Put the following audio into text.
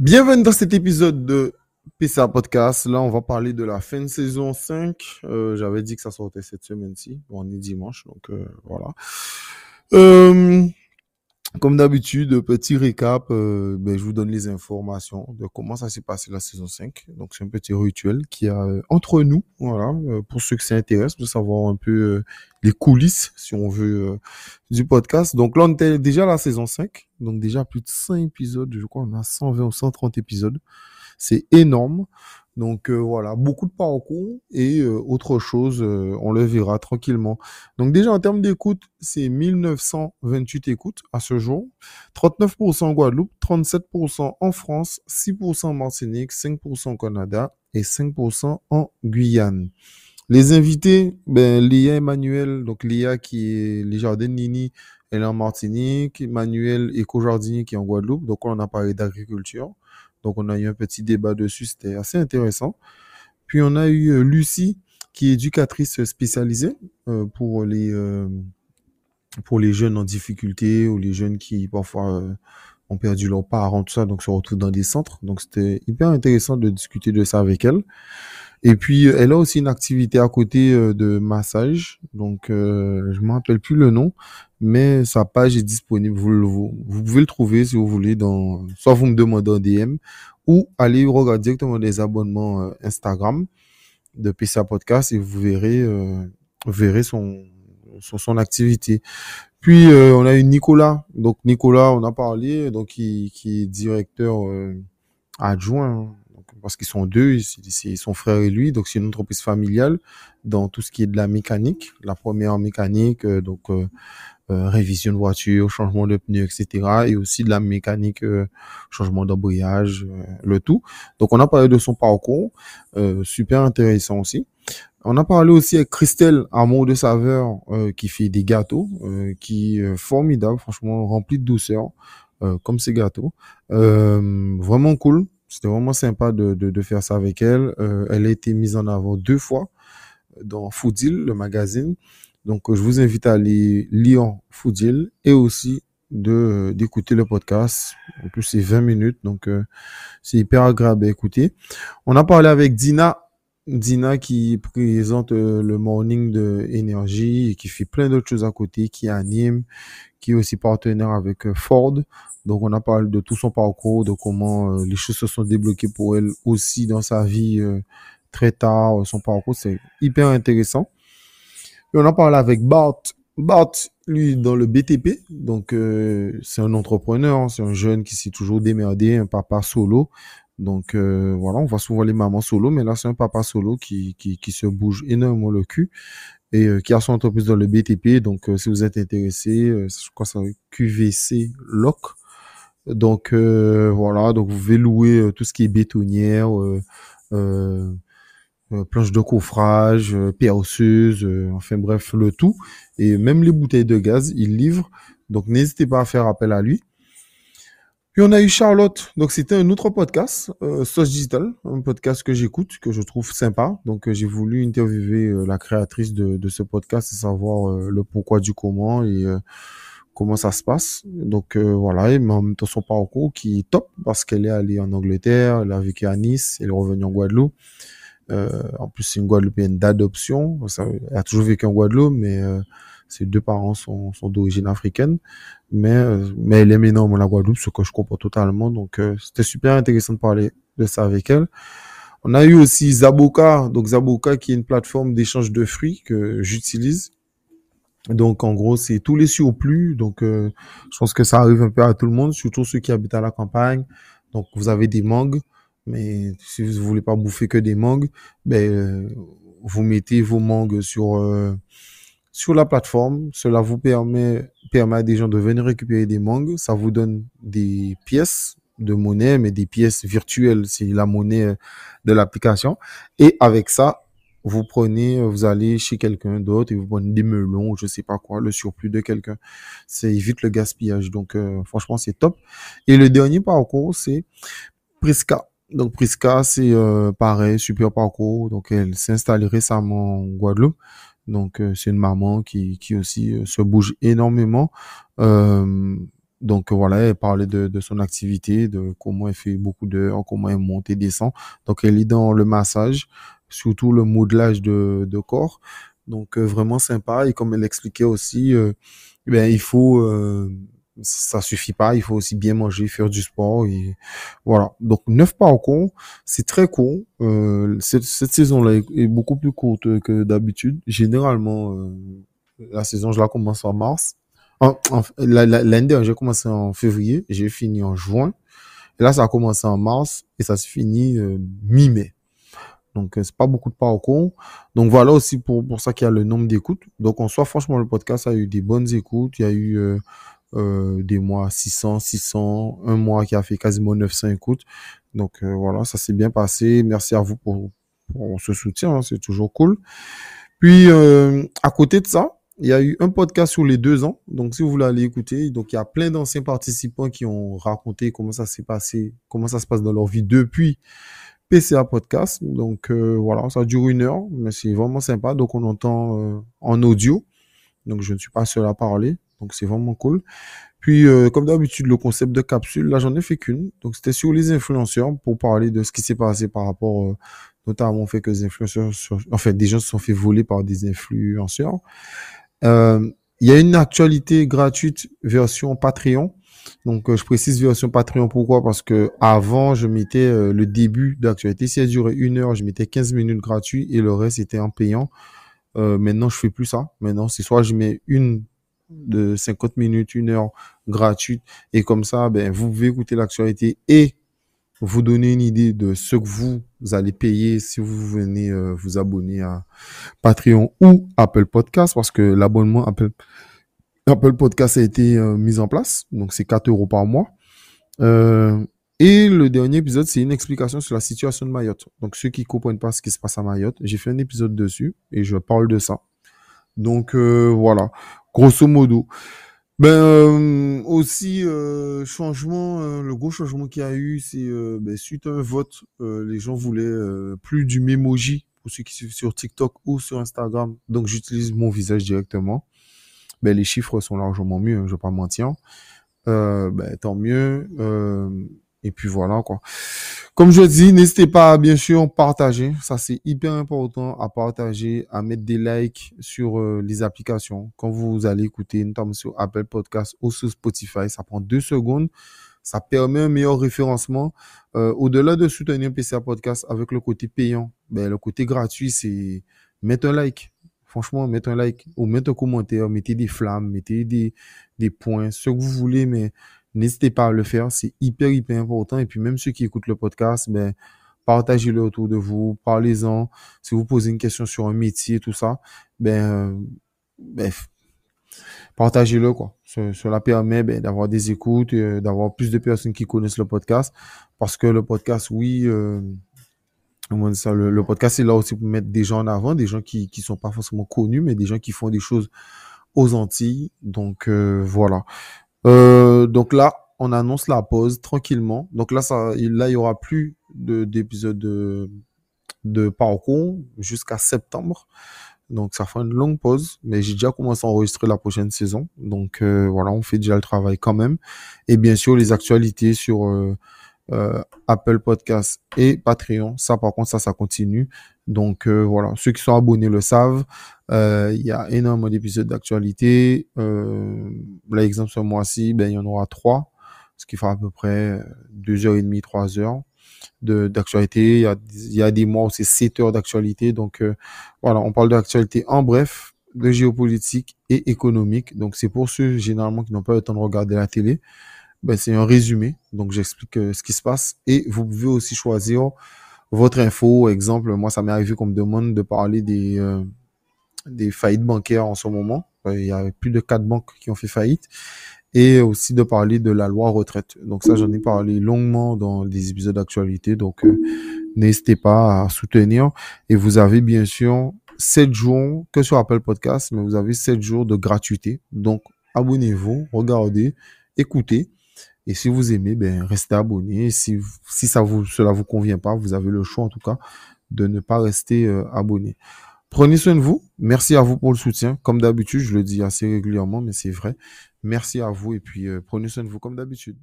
Bienvenue dans cet épisode de PCA Podcast. Là, on va parler de la fin de saison 5. Euh, J'avais dit que ça sortait cette semaine-ci. Bon, on est dimanche, donc euh, voilà. Euh, comme d'habitude, petit récap, euh, ben, je vous donne les informations de comment ça s'est passé la saison 5. Donc, c'est un petit rituel qui a euh, entre nous, voilà, euh, pour ceux que ça intéresse, de savoir un peu euh, les coulisses, si on veut, du podcast. Donc là, on était déjà à la saison 5. Donc déjà plus de 100 épisodes, je crois, on a 120 ou 130 épisodes. C'est énorme. Donc euh, voilà, beaucoup de parcours et euh, autre chose, euh, on le verra tranquillement. Donc déjà en termes d'écoute, c'est 1928 écoutes à ce jour, 39% en Guadeloupe, 37% en France, 6% en Martinique, 5% au Canada et 5% en Guyane. Les invités, ben Léa Emmanuel, donc Léa qui est les jardins Nini, elle est en Martinique, Emmanuel éco-jardinier qui est en Guadeloupe, donc on a parlé d'agriculture. Donc on a eu un petit débat dessus, c'était assez intéressant. Puis on a eu euh, Lucie, qui est éducatrice spécialisée euh, pour les euh, pour les jeunes en difficulté ou les jeunes qui parfois ont perdu leurs parents, tout ça, donc se retrouvent dans des centres. Donc c'était hyper intéressant de discuter de ça avec elle. Et puis euh, elle a aussi une activité à côté euh, de massage. Donc euh, je me rappelle plus le nom, mais sa page est disponible. Vous, le- vous, pouvez le trouver si vous voulez dans soit vous me demandez en DM ou allez regarder directement les abonnements euh, Instagram de PCA Podcast et vous verrez euh, vous verrez son, son activité. Puis euh, on a eu Nicolas. Donc Nicolas, on a parlé, donc qui, qui est directeur euh, adjoint, hein. parce qu'ils sont deux, c'est son frère et lui. Donc c'est une entreprise familiale dans tout ce qui est de la mécanique, la première mécanique, euh, donc révision de voiture, changement de pneus, etc. Et aussi de la mécanique, changement d'embrayage, le tout. Donc on a parlé de son parcours, super intéressant aussi. On a parlé aussi avec Christelle, Amour de saveur, euh, qui fait des gâteaux, euh, qui est formidable, franchement, rempli de douceur, euh, comme ces gâteaux. Euh, vraiment cool. C'était vraiment sympa de, de, de faire ça avec elle. Euh, elle a été mise en avant deux fois dans Foodil, le magazine. Donc, euh, je vous invite à aller lire Foodil et aussi de d'écouter le podcast. En plus, c'est 20 minutes, donc c'est hyper agréable à écouter. On a parlé avec Dina Dina qui présente euh, le morning de énergie et qui fait plein d'autres choses à côté, qui anime, qui est aussi partenaire avec euh, Ford. Donc on a parlé de tout son parcours, de comment euh, les choses se sont débloquées pour elle aussi dans sa vie très tard, son parcours, c'est hyper intéressant. Et on a parlé avec Bart. Bart, lui, dans le BTP, donc c'est un entrepreneur, hein, c'est un jeune qui s'est toujours démerdé, un papa solo. Donc euh, voilà, on voit souvent les mamans solo, mais là c'est un papa solo qui, qui, qui se bouge énormément le cul et euh, qui a son entreprise dans le BTP. Donc euh, si vous êtes intéressé, je crois que c'est QVC Loc. Donc voilà, donc vous pouvez louer tout ce qui est bétonnière, planche de coffrage, euh, enfin bref, le tout. Et même les bouteilles de gaz, il livre. Donc n'hésitez pas à faire appel à lui. Puis on a eu Charlotte. Donc c'était un autre podcast, euh, Sauce Digital, un podcast que j'écoute, que je trouve sympa. Donc euh, j'ai voulu interviewer euh, la créatrice de, de ce podcast et savoir euh, le pourquoi du comment et euh, comment ça se passe. Donc voilà, et en même temps son parcours qui est top parce qu'elle est allée en Angleterre, elle a vécu à Nice, elle est revenue en Guadeloupe. En plus, c'est une Guadeloupéenne d'adoption. Elle a toujours vécu en Guadeloupe, mais ses deux parents sont, d'origine africaine. Mais, euh, mais elle aime énormément la Guadeloupe, ce que je comprends totalement. Donc, euh, c'était super intéressant de parler de ça avec elle. On a eu aussi Zaboka. Donc, Zaboka, qui est une plateforme d'échange de fruits que j'utilise. Donc, en gros, c'est tous les surplus. Donc, euh, je pense que ça arrive un peu à tout le monde, surtout ceux qui habitent à la campagne. Donc, vous avez des mangues, mais si vous voulez pas bouffer que des mangues, ben, euh, vous mettez vos mangues sur, euh, sur la plateforme. Cela vous permet, permet à des gens de venir récupérer des mangues. Ça vous donne des pièces de monnaie, mais des pièces virtuelles. C'est la monnaie euh, de l'application. Et avec ça, vous prenez, euh, vous allez chez quelqu'un d'autre et vous prenez des melons, je sais pas quoi, le surplus de quelqu'un. Ça évite le gaspillage. Donc, euh, franchement, c'est top. Et le dernier parcours, c'est Prisca. Donc, Prisca, c'est euh, pareil, super parcours. Donc, elle s'est installée récemment en Guadeloupe. Donc, euh, c'est une maman qui, qui aussi euh, se bouge énormément. Euh, Donc voilà, elle parlait de, de son activité, de comment elle fait beaucoup d'heures, comment elle monte et descend. Donc elle est dans le massage, surtout le modelage de, de corps. Donc vraiment sympa. Et comme elle expliquait aussi, ben, il faut ça suffit pas. Il faut aussi bien manger, faire du sport et voilà. Donc neuf parcours, c'est très court. Euh, cette, saison-là est, beaucoup plus courte que d'habitude. Généralement, euh, la saison, je la commence en mars. L'année dernière, j'ai commencé en février, j'ai fini en juin. Et là, ça a commencé en mars et ça se finit euh, mi-mai. Donc, c'est pas beaucoup de parcours. Donc, voilà aussi pour, pour ça qu'il y a le nombre d'écoutes. Donc, en soi, franchement, le podcast a eu des bonnes écoutes. Il y a eu euh, des mois 600, 600, un mois qui a fait quasiment 900 écoutes. Donc euh, voilà, ça s'est bien passé. Merci à vous pour, pour ce soutien, hein, c'est toujours cool. Puis euh, à côté de ça, il y a eu un podcast sur les deux ans. Donc si vous voulez aller écouter, donc il y a plein d'anciens participants qui ont raconté comment ça s'est passé, comment ça se passe dans leur vie depuis PCA Podcast. Donc voilà, ça dure une heure, mais c'est vraiment sympa. Donc on entend en audio. Donc je ne suis pas seul à parler. Donc c'est vraiment cool. Puis euh, comme d'habitude, le concept de capsule, là j'en ai fait qu'une. Donc c'était sur les influenceurs pour parler de ce qui s'est passé par rapport euh, notamment au fait que les influenceurs, en fait des gens se sont fait voler par des influenceurs. Euh, il y a une actualité gratuite version Patreon. Donc je précise version Patreon pourquoi? Parce que avant je mettais le début d'actualité. Si elle durait une heure, je mettais 15 minutes gratuit et le reste était en payant. maintenant je fais plus ça. Maintenant c'est soit je mets une de 50 minutes, une heure gratuite. Et comme ça, ben, vous pouvez écouter l'actualité et vous donner une idée de ce que vous allez payer si vous venez euh, vous abonner à Patreon ou Apple Podcast parce que l'abonnement Apple, Apple Podcast a été euh, mis en place. Donc, c'est 4 euros par mois. Euh, et le dernier épisode, c'est une explication sur la situation de Mayotte. Donc, ceux qui comprennent pas ce qui se passe à Mayotte, j'ai fait un épisode dessus et je parle de ça. Donc, voilà grosso modo. Ben euh, aussi euh, changement, euh, le gros changement qu'il y a eu, c'est ben, suite à un vote, les gens voulaient plus du memoji pour ceux qui suivent sur TikTok ou sur Instagram. Donc j'utilise mon visage directement. Ben les chiffres sont largement mieux, hein, je vais pas mentir. ben tant mieux. Et puis voilà quoi. Comme je dis, n'hésitez pas à bien sûr partager. Ça, c'est hyper important à partager, à mettre des likes sur euh, les applications. Quand vous allez écouter, notamment sur Apple Podcast ou sur Spotify, ça prend deux secondes. Ça permet un meilleur référencement. Euh, au-delà de soutenir PCA Podcast avec le côté payant, ben, le côté gratuit, c'est mettre un like. Franchement, mettre un like ou mettre un commentaire, mettez des flammes, mettez des, des points, ce que vous voulez, mais N'hésitez pas à le faire, c'est hyper, hyper important. Et puis même ceux qui écoutent le podcast, ben, partagez-le autour de vous, parlez-en. Si vous posez une question sur un métier, tout ça, ben, ben partagez-le quoi. Cela permet ben, d'avoir des écoutes, euh, d'avoir plus de personnes qui connaissent le podcast, parce que le podcast, oui, euh, ça, le, podcast est là aussi pour mettre des gens en avant, des gens qui qui sont pas forcément connus, mais des gens qui font des choses aux Antilles. Donc euh, voilà. Euh, donc là, on annonce la pause tranquillement. Donc là, ça, là, il y aura plus d'épisodes de, de parcours jusqu'à septembre. Donc ça fera une longue pause, mais j'ai déjà commencé à enregistrer la prochaine saison. Donc euh, voilà, on fait déjà le travail quand même. Et bien sûr, les actualités sur euh, euh Apple Podcast et Patreon, ça par contre, ça, ça continue. Donc voilà, ceux qui sont abonnés le savent. Euh, il y a énormément d'épisodes d'actualité. Euh, ce mois-ci, ben, il y en aura trois, ce qui fera à peu près deux heures et demie, trois heures d'actualité. Il y a, des mois où c'est sept heures d'actualité. Donc, euh, voilà, on parle d'actualité en bref, de géopolitique et économique. Donc, c'est pour ceux, généralement, qui n'ont pas le temps de regarder la télé. Ben, c'est un résumé. Donc, j'explique euh, ce qui se passe. Et vous pouvez aussi choisir votre info. Exemple, moi, ça m'est arrivé qu'on me demande de parler des, euh, des faillites bancaires en ce moment. Il y a plus de quatre banques qui ont fait faillite. Et aussi de parler de la loi retraite. Donc ça, j'en ai parlé longuement dans des épisodes d'actualité. Donc euh, n'hésitez pas à soutenir. Et vous avez bien sûr 7 jours, que sur Apple Podcast, mais vous avez 7 jours de gratuité. Donc abonnez-vous, regardez, écoutez. Et si vous aimez, ben, restez abonné. Si, si ça vous, cela vous convient pas, vous avez le choix en tout cas de ne pas rester euh, abonné. Prenez soin de vous. Merci à vous pour le soutien. Comme d'habitude, je le dis assez régulièrement, mais c'est vrai. Merci à vous et puis prenez soin de vous comme d'habitude.